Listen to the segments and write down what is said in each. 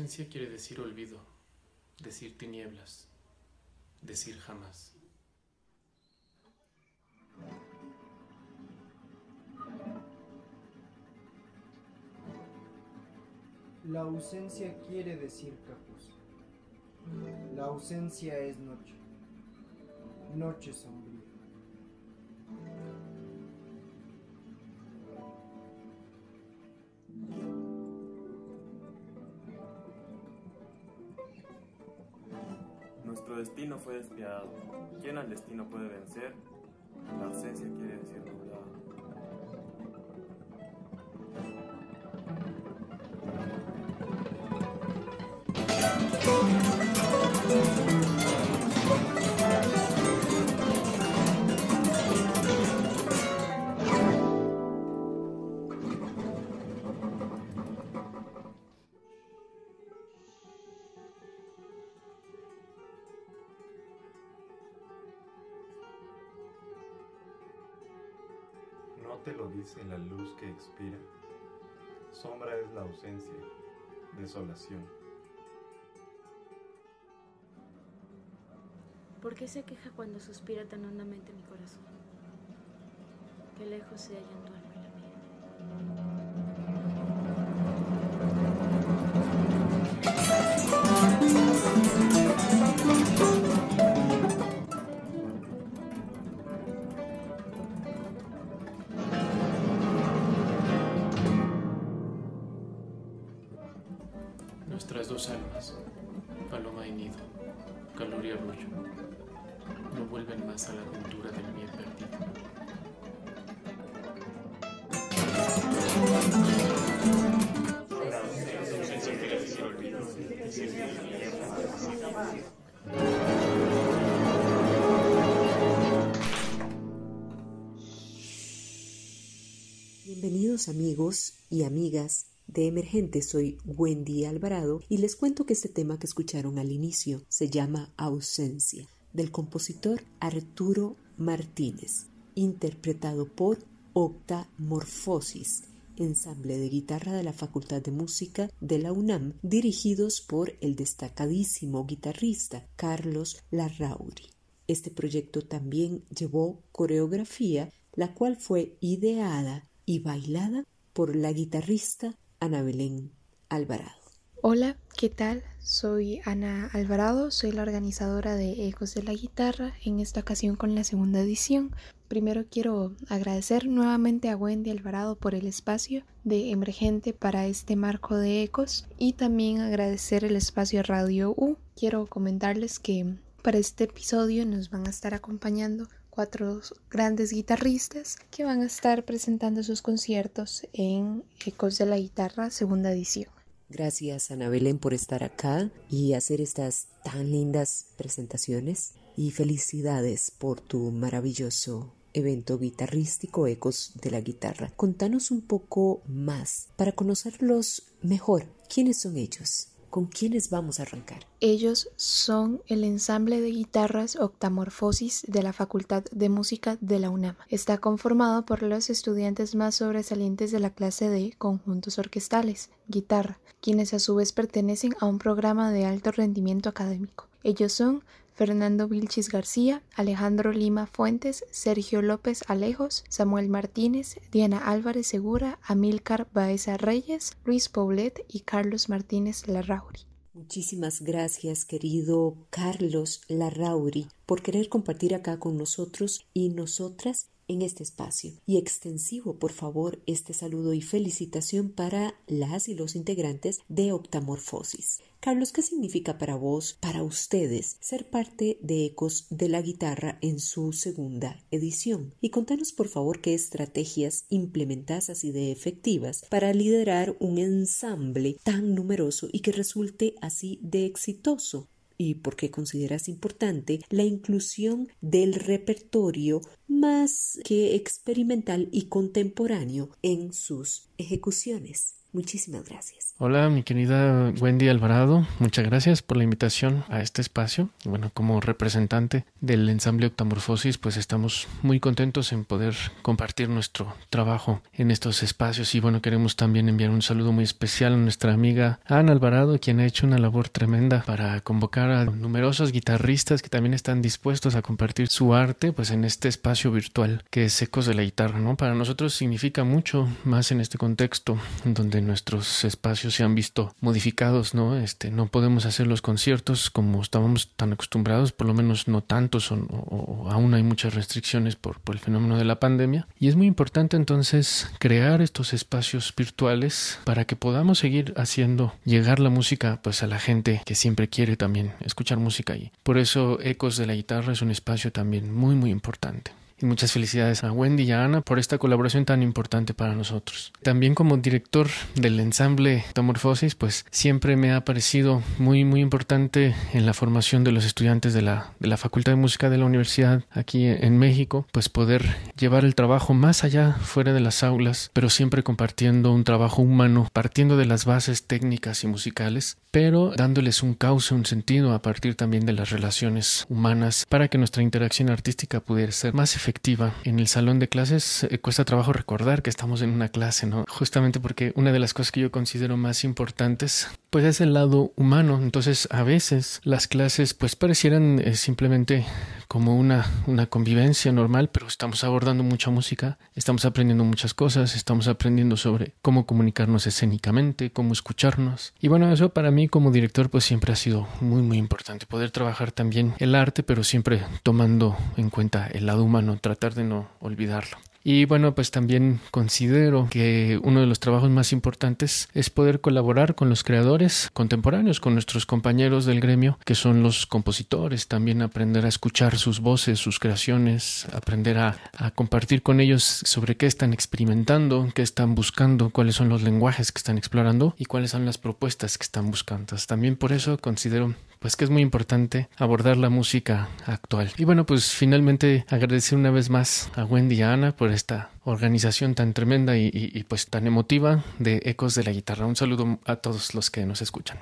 Ausencia quiere decir olvido, decir tinieblas, decir jamás. La ausencia quiere decir capuz. La ausencia es noche. Noche sombría. Nuestro destino fue despiadado. ¿Quién al destino puede vencer? La ausencia quiere decir dice la luz que expira? Sombra es la ausencia, desolación. ¿Por qué se queja cuando suspira tan hondamente mi corazón? Que lejos se hallan tu alma y la mía. Amigos y amigas de Emergente, soy Wendy Alvarado y les cuento que este tema que escucharon al inicio se llama Ausencia, del compositor Arturo Martínez, interpretado por Octamorfosis, ensamble de guitarra de la Facultad de Música de la UNAM, dirigidos por el destacadísimo guitarrista Carlos Larrauri. Este proyecto también llevó coreografía, la cual fue ideada y bailada por la guitarrista Ana Belén Alvarado. Hola, ¿qué tal? Soy Ana Alvarado, soy la organizadora de Ecos de la Guitarra, en esta ocasión con la segunda edición. Primero quiero agradecer nuevamente a Wendy Alvarado por el espacio de Emergente para este marco de Ecos y también agradecer el espacio Radio U. Quiero comentarles que para este episodio nos van a estar acompañando cuatro grandes guitarristas que van a estar presentando sus conciertos en Ecos de la Guitarra segunda edición. Gracias Ana Belén por estar acá y hacer estas tan lindas presentaciones y felicidades por tu maravilloso evento guitarrístico Ecos de la Guitarra. Contanos un poco más para conocerlos mejor. ¿Quiénes son ellos? ¿Con quiénes vamos a arrancar? Ellos son el ensamble de guitarras Octamorfosis de la Facultad de Música de la UNAM. Está conformado por los estudiantes más sobresalientes de la clase de conjuntos orquestales, guitarra, quienes a su vez pertenecen a un programa de alto rendimiento académico. Ellos son Fernando Vilchis García, Alejandro Lima Fuentes, Sergio López Alejos, Samuel Martínez, Diana Álvarez Segura, Amílcar Baeza Reyes, Luis Poblet y Carlos Martínez Larrauri. Muchísimas gracias, querido Carlos Larrauri, por querer compartir acá con nosotros y nosotras en este espacio. Y extensivo, por favor, este saludo y felicitación para las y los integrantes de Octamorfosis. Carlos, ¿qué significa para vos, para ustedes, ser parte de Ecos de la Guitarra en su segunda edición? Y contanos, por favor, qué estrategias implementás así de efectivas para liderar un ensamble tan numeroso y que resulte así de exitoso y por qué consideras importante la inclusión del repertorio más que experimental y contemporáneo en sus ejecuciones. Muchísimas gracias. Hola, mi querida Wendy Alvarado. Muchas gracias por la invitación a este espacio. Bueno, como representante del ensamble Octamorfosis, pues estamos muy contentos en poder compartir nuestro trabajo en estos espacios. Y bueno, queremos también enviar un saludo muy especial a nuestra amiga Ana Alvarado, quien ha hecho una labor tremenda para convocar a numerosos guitarristas que también están dispuestos a compartir su arte, pues en este espacio virtual que es Ecos de la Guitarra, ¿no? Para nosotros significa mucho más en este contexto donde nuestros espacios se han visto modificados, ¿no? Este, no podemos hacer los conciertos como estábamos tan acostumbrados, por lo menos no tantos, o, aún hay muchas restricciones por, por el fenómeno de la pandemia. Y es muy importante entonces crear estos espacios virtuales para que podamos seguir haciendo llegar la música pues a la gente que siempre quiere también escuchar música y por eso Ecos de la Guitarra es un espacio también muy muy importante. Y muchas felicidades a Wendy y a Ana por esta colaboración tan importante para nosotros. También como director del ensamble Tomorfosis, pues siempre me ha parecido muy muy importante en la formación de los estudiantes de la, de la Facultad de Música de la Universidad aquí en México, pues poder llevar el trabajo más allá, fuera de las aulas, pero siempre compartiendo un trabajo humano, partiendo de las bases técnicas y musicales, pero dándoles un cauce, un sentido a partir también de las relaciones humanas para que nuestra interacción artística pudiera ser más efectiva en el salón de clases eh, cuesta trabajo recordar que estamos en una clase, ¿no? Justamente porque una de las cosas que yo considero más importantes pues es el lado humano. Entonces, a veces las clases pues parecieran eh, simplemente como una, una convivencia normal, pero estamos abordando mucha música, estamos aprendiendo muchas cosas, estamos aprendiendo sobre cómo comunicarnos escénicamente, cómo escucharnos. Y bueno, eso para mí como director pues siempre ha sido muy muy importante, poder trabajar también el arte, pero siempre tomando en cuenta el lado humano, tratar de no olvidarlo. Y bueno, pues también considero que uno de los trabajos más importantes es poder colaborar con los creadores contemporáneos, con nuestros compañeros del gremio, que son los compositores, también aprender a escuchar sus voces, sus creaciones, aprender a, compartir con ellos sobre qué están experimentando, qué están buscando, cuáles son los lenguajes que están explorando y cuáles son las propuestas que están buscando. también por eso considero pues que es muy importante abordar la música actual. Y bueno, pues finalmente agradecer una vez más a Wendy y a Ana por esta organización tan tremenda y, y pues tan emotiva de Ecos de la Guitarra. Un saludo a todos los que nos escuchan.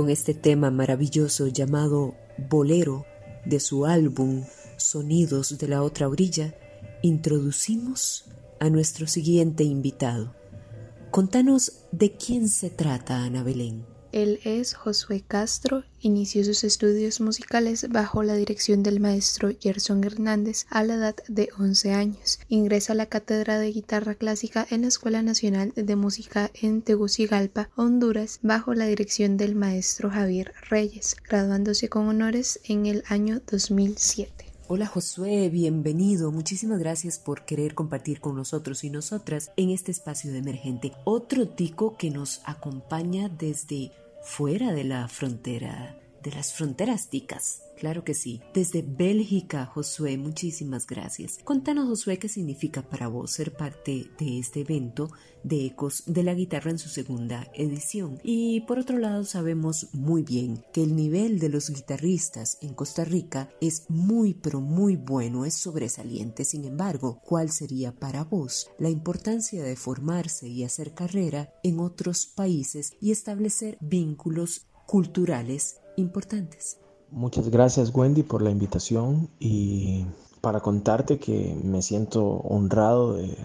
Con este tema maravilloso llamado Bolero de su álbum Sonidos de la otra orilla, introducimos a nuestro siguiente invitado. Contanos de quién se trata, Ana Belén. Él es Josué Castro, inició sus estudios musicales bajo la dirección del maestro Gerson Hernández a la edad de 11 años. Ingresa a la cátedra de guitarra clásica en la Escuela Nacional de Música en Tegucigalpa, Honduras, bajo la dirección del maestro Javier Reyes, graduándose con honores en el año 2007. Hola Josué, bienvenido. Muchísimas gracias por querer compartir con nosotros y nosotras en este espacio de emergente. Otro tico que nos acompaña desde fuera de la frontera, de las fronteras ticas. Claro que sí. Desde Bélgica, Josué, muchísimas gracias. Contanos, Josué, qué significa para vos ser parte de este evento de Ecos de la Guitarra en su segunda edición. Y por otro lado, sabemos muy bien que el nivel de los guitarristas en Costa Rica es muy, pero muy bueno, es sobresaliente. Sin embargo, ¿cuál sería para vos la importancia de formarse y hacer carrera en otros países y establecer vínculos culturales importantes? Muchas gracias Wendy por la invitación y para contarte que me siento honrado de,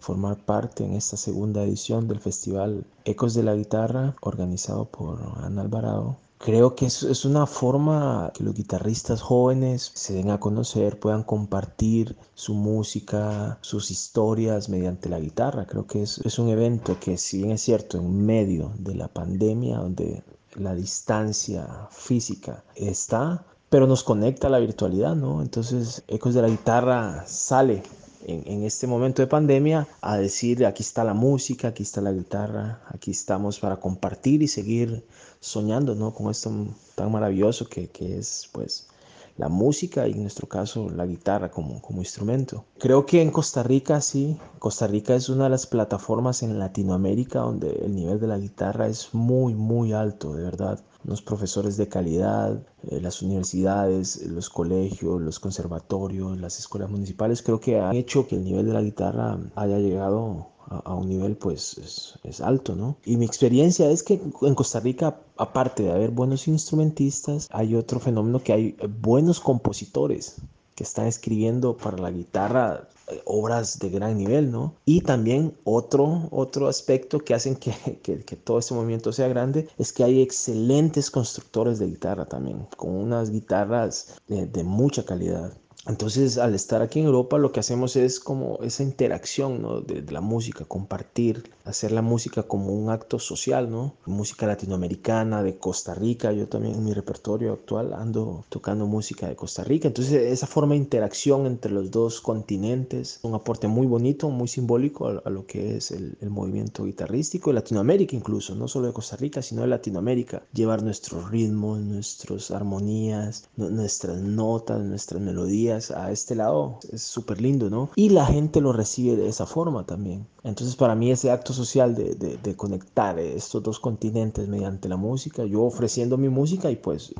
formar parte en esta segunda edición del Festival Ecos de la Guitarra organizado por Ana Alvarado. Creo que es, una forma que los guitarristas jóvenes se den a conocer, puedan compartir su música, sus historias mediante la guitarra. Creo que es, es un evento que si bien es cierto en medio de la pandemia, donde la distancia física está, pero nos conecta a la virtualidad, ¿no? Entonces, Ecos de la Guitarra sale en, este momento de pandemia a decir, aquí está la música, aquí está la guitarra, aquí estamos para compartir y seguir soñando, ¿no? Con esto tan maravilloso que, que es, pues, la música y en nuestro caso la guitarra como, como instrumento. Creo que en Costa Rica sí, Costa Rica es una de las plataformas en Latinoamérica donde el nivel de la guitarra es muy, muy alto, de verdad. Los profesores de calidad, eh, las universidades, los colegios, los conservatorios, las escuelas municipales, creo que han hecho que el nivel de la guitarra haya llegado a, un nivel pues es, alto, ¿no? Y mi experiencia es que en Costa Rica, aparte de haber buenos instrumentistas, hay otro fenómeno que hay buenos compositores que están escribiendo para la guitarra eh, obras de gran nivel, ¿no? Y también otro, otro aspecto que hacen que, que, todo este movimiento sea grande es que hay excelentes constructores de guitarra también, con unas guitarras de mucha calidad. Entonces, al estar aquí en Europa, lo que hacemos es como esa interacción ¿no? de, la música, compartir, hacer la música como un acto social, ¿no? Música latinoamericana, de Costa Rica. Yo también en mi repertorio actual ando tocando música de Costa Rica. Entonces, esa forma de interacción entre los dos continentes, un aporte muy bonito, muy simbólico a, lo que es el, movimiento guitarrístico de Latinoamérica incluso, no solo de Costa Rica, sino de Latinoamérica. Llevar nuestros ritmos, nuestras armonías, nuestras notas, nuestras melodías a este lado es súper lindo, ¿no? Y la gente lo recibe de esa forma también. Entonces para mí ese acto social de, de, conectar estos dos continentes mediante la música, yo ofreciendo mi música y pues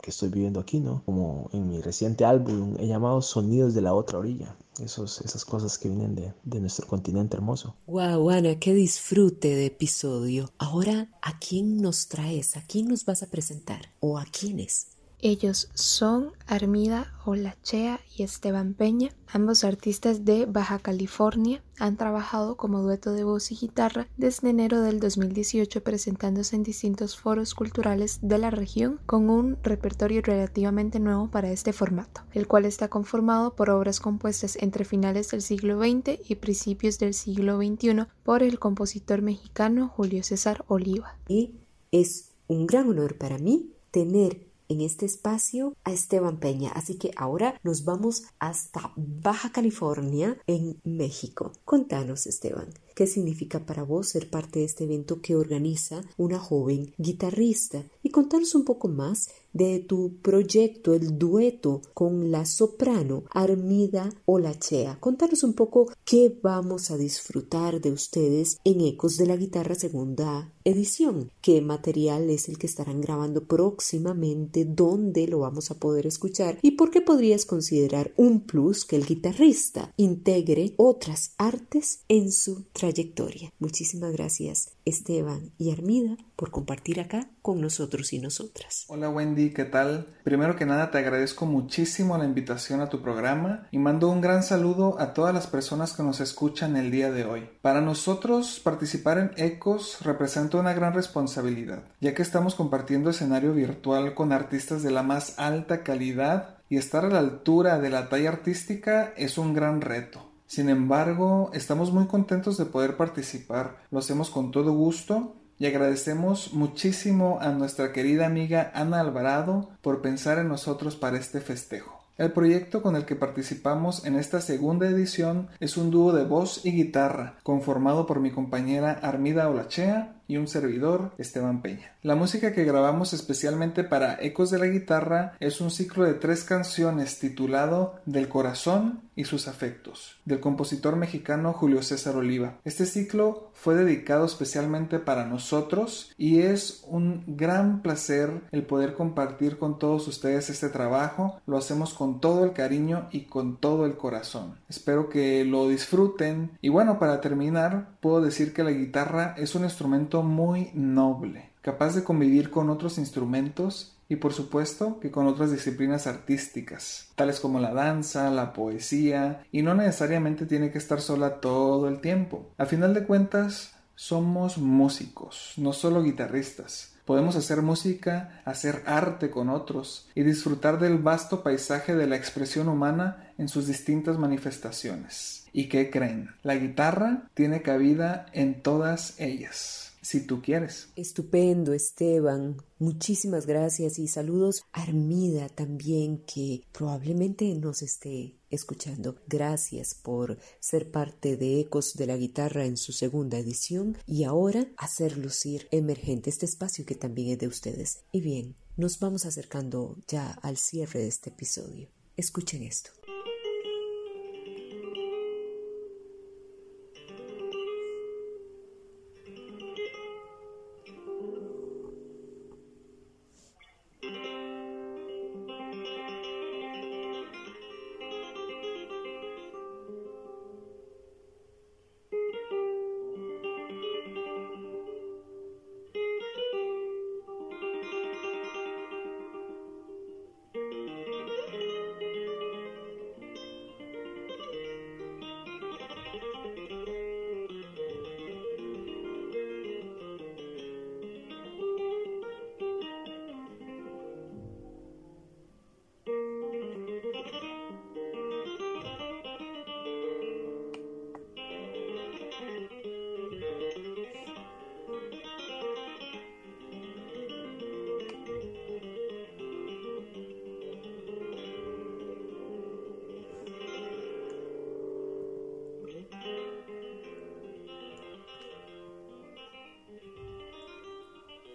que estoy viviendo aquí, ¿no? Como en mi reciente álbum he llamado Sonidos de la otra orilla. Esos, esas cosas que vienen de, de nuestro continente hermoso. Wow, Ana, qué disfrute de episodio. Ahora, ¿a quién nos traes? ¿A quién nos vas a presentar? ¿O a quiénes? Ellos son Armida Olachea y Esteban Peña, ambos artistas de Baja California. Han trabajado como dueto de voz y guitarra desde enero del 2018 presentándose en distintos foros culturales de la región con un repertorio relativamente nuevo para este formato, el cual está conformado por obras compuestas entre finales del siglo XX y principios del siglo XXI por el compositor mexicano Julio César Oliva. Y es un gran honor para mí tener en este espacio a Esteban Peña. Así que ahora nos vamos hasta Baja California, en México. Contanos, Esteban, ¿qué significa para vos ser parte de este evento que organiza una joven guitarrista? Y contanos un poco más de tu proyecto, el dueto con la soprano Armida Olachea. Contanos un poco qué vamos a disfrutar de ustedes en Ecos de la Guitarra segunda edición, qué material es el que estarán grabando próximamente, dónde lo vamos a poder escuchar y por qué podrías considerar un plus que el guitarrista integre otras artes en su trayectoria. Muchísimas gracias Esteban y Armida por compartir acá con nosotros y nosotras. Hola Wendy, ¿qué tal? Primero que nada te agradezco muchísimo la invitación a tu programa y mando un gran saludo a todas las personas que nos escuchan el día de hoy. Para nosotros participar en ECOS representa una gran responsabilidad, ya que estamos compartiendo escenario virtual con artistas de la más alta calidad y estar a la altura de la talla artística es un gran reto. Sin embargo, estamos muy contentos de poder participar. Lo hacemos con todo gusto y agradecemos muchísimo a nuestra querida amiga Ana Alvarado por pensar en nosotros para este festejo. El proyecto con el que participamos en esta segunda edición es un dúo de voz y guitarra, conformado por mi compañera Armida Olachea y un servidor, Esteban Peña. La música que grabamos especialmente para Ecos de la Guitarra es un ciclo de tres canciones titulado Del Corazón y sus afectos, del compositor mexicano Julio César Oliva. Este ciclo fue dedicado especialmente para nosotros y es un gran placer el poder compartir con todos ustedes este trabajo. Lo hacemos con todo el cariño y con todo el corazón. Espero que lo disfruten y bueno, para terminar, puedo decir que la guitarra es un instrumento muy noble, capaz de convivir con otros instrumentos y por supuesto que con otras disciplinas artísticas, tales como la danza, la poesía, y no necesariamente tiene que estar sola todo el tiempo. A final de cuentas, somos músicos, no solo guitarristas. Podemos hacer música, hacer arte con otros y disfrutar del vasto paisaje de la expresión humana en sus distintas manifestaciones. ¿Y qué creen? La guitarra tiene cabida en todas ellas si tú quieres. Estupendo, Esteban. Muchísimas gracias y saludos Armida también que probablemente nos esté escuchando. Gracias por ser parte de Ecos de la Guitarra en su segunda edición y ahora hacer lucir emergente este espacio que también es de ustedes. Y bien, nos vamos acercando ya al cierre de este episodio. Escuchen esto.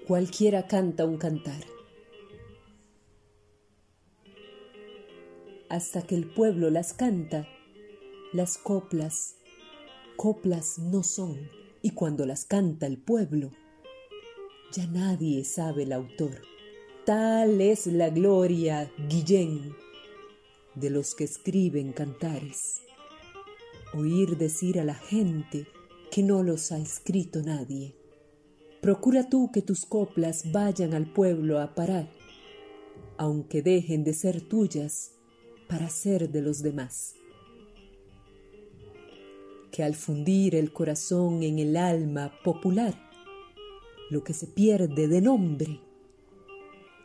Cualquiera canta un cantar. Hasta que el pueblo las canta, las coplas, coplas no son, y cuando las canta el pueblo, ya nadie sabe el autor. Tal es la gloria, Guillén, de los que escriben cantares. Oír decir a la gente que no los ha escrito nadie Procura tú que tus coplas vayan al pueblo a parar, aunque dejen de ser tuyas para ser de los demás. Que al fundir el corazón en el alma popular, lo que se pierde de nombre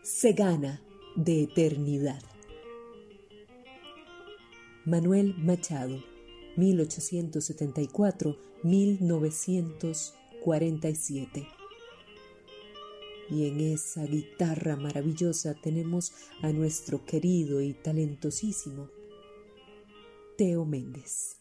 se gana de eternidad. Manuel Machado, 1874-1947 y en esa guitarra maravillosa tenemos a nuestro querido y talentosísimo Teo Méndez.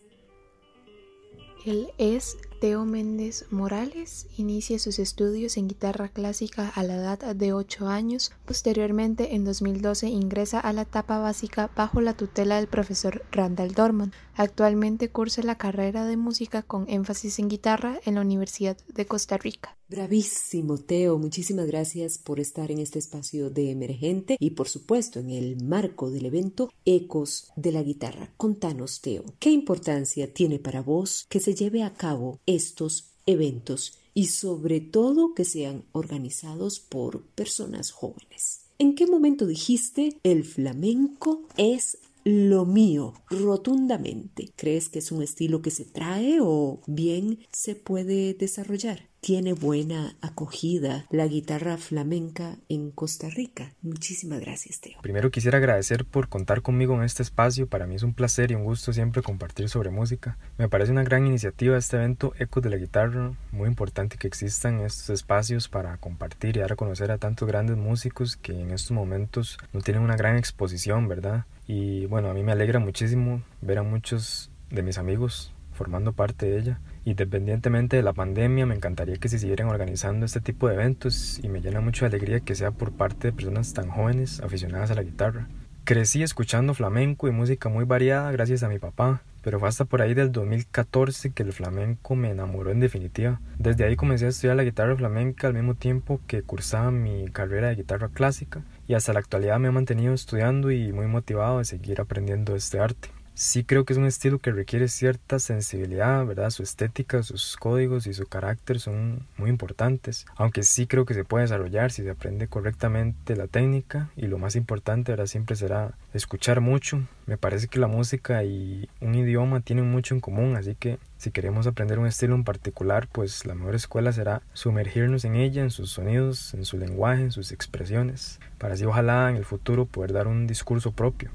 Él es Teo Méndez Morales, inicia sus estudios en guitarra clásica a la edad de 8 años, posteriormente en 2012 ingresa a la etapa básica bajo la tutela del profesor Randall Dorman. Actualmente cursa la carrera de música con énfasis en guitarra en la Universidad de Costa Rica. Bravísimo, Teo. Muchísimas gracias por estar en este espacio de emergente y por supuesto en el marco del evento Ecos de la Guitarra. Contanos, Teo, ¿qué importancia tiene para vos que se lleve a cabo estos eventos y sobre todo que sean organizados por personas jóvenes. ¿En qué momento dijiste el flamenco es lo mío rotundamente? ¿Crees que es un estilo que se trae o bien se puede desarrollar? tiene buena acogida la guitarra flamenca en Costa Rica. Muchísimas gracias, Teo. Primero quisiera agradecer por contar conmigo en este espacio. Para mí es un placer y un gusto siempre compartir sobre música. Me parece una gran iniciativa este evento Ecos de la Guitarra. Muy importante que existan estos espacios para compartir y dar a conocer a tantos grandes músicos que en estos momentos no tienen una gran exposición, ¿verdad? Y bueno, a mí me alegra muchísimo ver a muchos de mis amigos formando parte de ella. Independientemente de la pandemia, me encantaría que se siguieran organizando este tipo de eventos y me llena mucho de alegría que sea por parte de personas tan jóvenes aficionadas a la guitarra. Crecí escuchando flamenco y música muy variada gracias a mi papá, pero fue hasta por ahí del 2014 que el flamenco me enamoró en definitiva. Desde ahí comencé a estudiar la guitarra flamenca al mismo tiempo que cursaba mi carrera de guitarra clásica y hasta la actualidad me he mantenido estudiando y muy motivado de seguir aprendiendo este arte sí creo que es un estilo que requiere cierta sensibilidad, ¿verdad? Su estética, sus códigos y su carácter son muy importantes, aunque sí creo que se puede desarrollar si se aprende correctamente la técnica y lo más importante, ¿verdad? Siempre será escuchar mucho. Me parece que la música y un idioma tienen mucho en común, así que si queremos aprender un estilo en particular, pues la mejor escuela será sumergirnos en ella, en sus sonidos, en su lenguaje, en sus expresiones, para así ojalá en el futuro poder dar un discurso propio.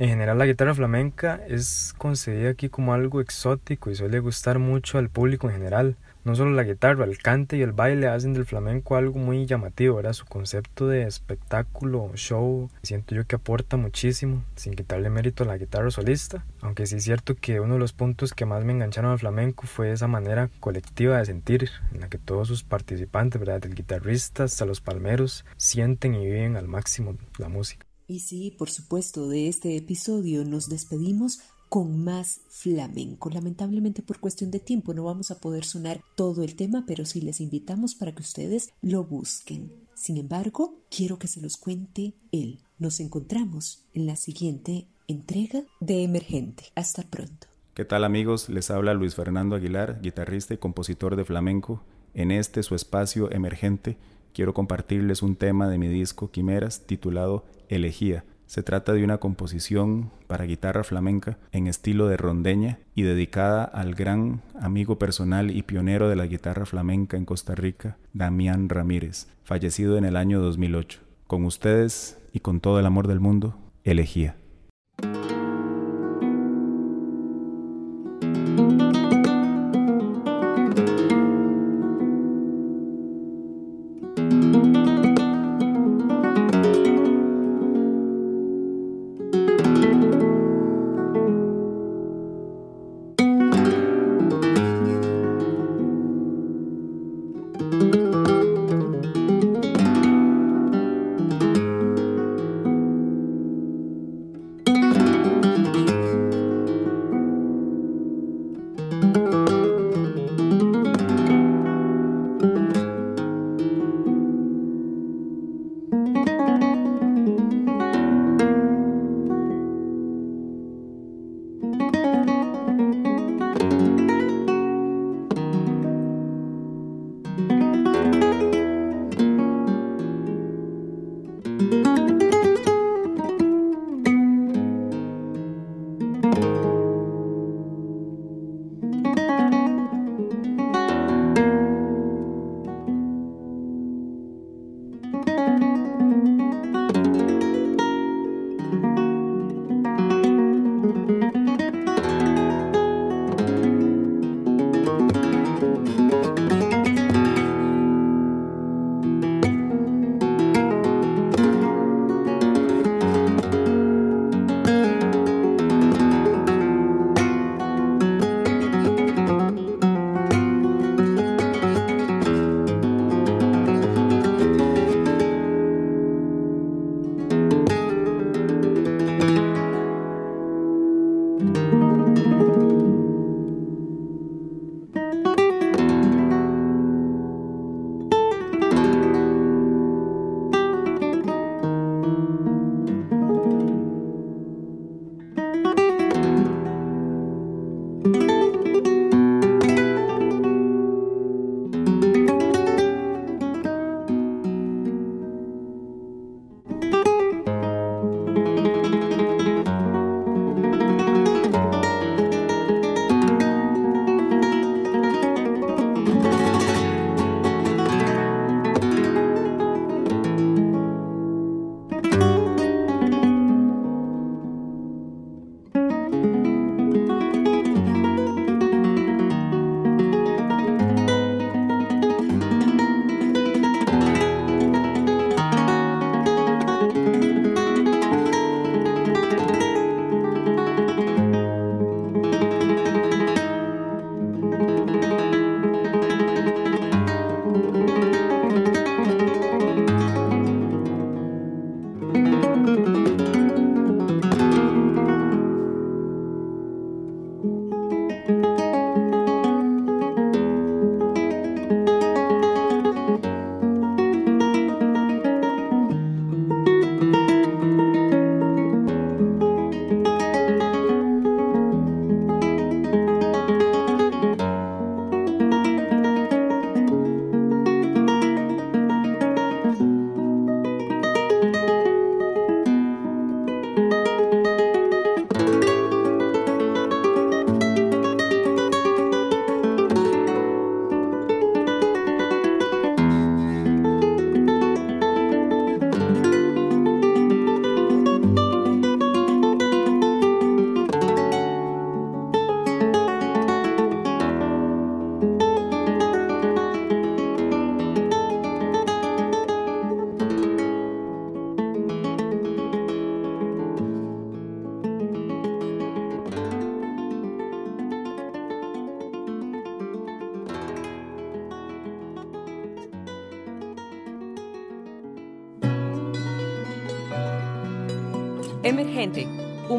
En general la guitarra flamenca es concebida aquí como algo exótico y suele gustar mucho al público en general. No solo la guitarra, el cante y el baile hacen del flamenco algo muy llamativo, ¿verdad? Su concepto de espectáculo, show, siento yo que aporta muchísimo, sin quitarle mérito a la guitarra solista. Aunque sí es cierto que uno de los puntos que más me engancharon al flamenco fue esa manera colectiva de sentir, en la que todos sus participantes, ¿verdad? Del guitarrista hasta los palmeros, sienten y viven al máximo la música. Y sí, por supuesto, de este episodio nos despedimos con más flamenco. Lamentablemente por cuestión de tiempo no vamos a poder sonar todo el tema, pero sí les invitamos para que ustedes lo busquen. Sin embargo, quiero que se los cuente él. Nos encontramos en la siguiente entrega de Emergente. Hasta pronto. ¿Qué tal amigos? Les habla Luis Fernando Aguilar, guitarrista y compositor de flamenco. En este su espacio emergente quiero compartirles un tema de mi disco Quimeras titulado Elegía. Se trata de una composición para guitarra flamenca en estilo de rondeña y dedicada al gran amigo personal y pionero de la guitarra flamenca en Costa Rica, Damián Ramírez, fallecido en el año 2008. Con ustedes y con todo el amor del mundo, Elegía.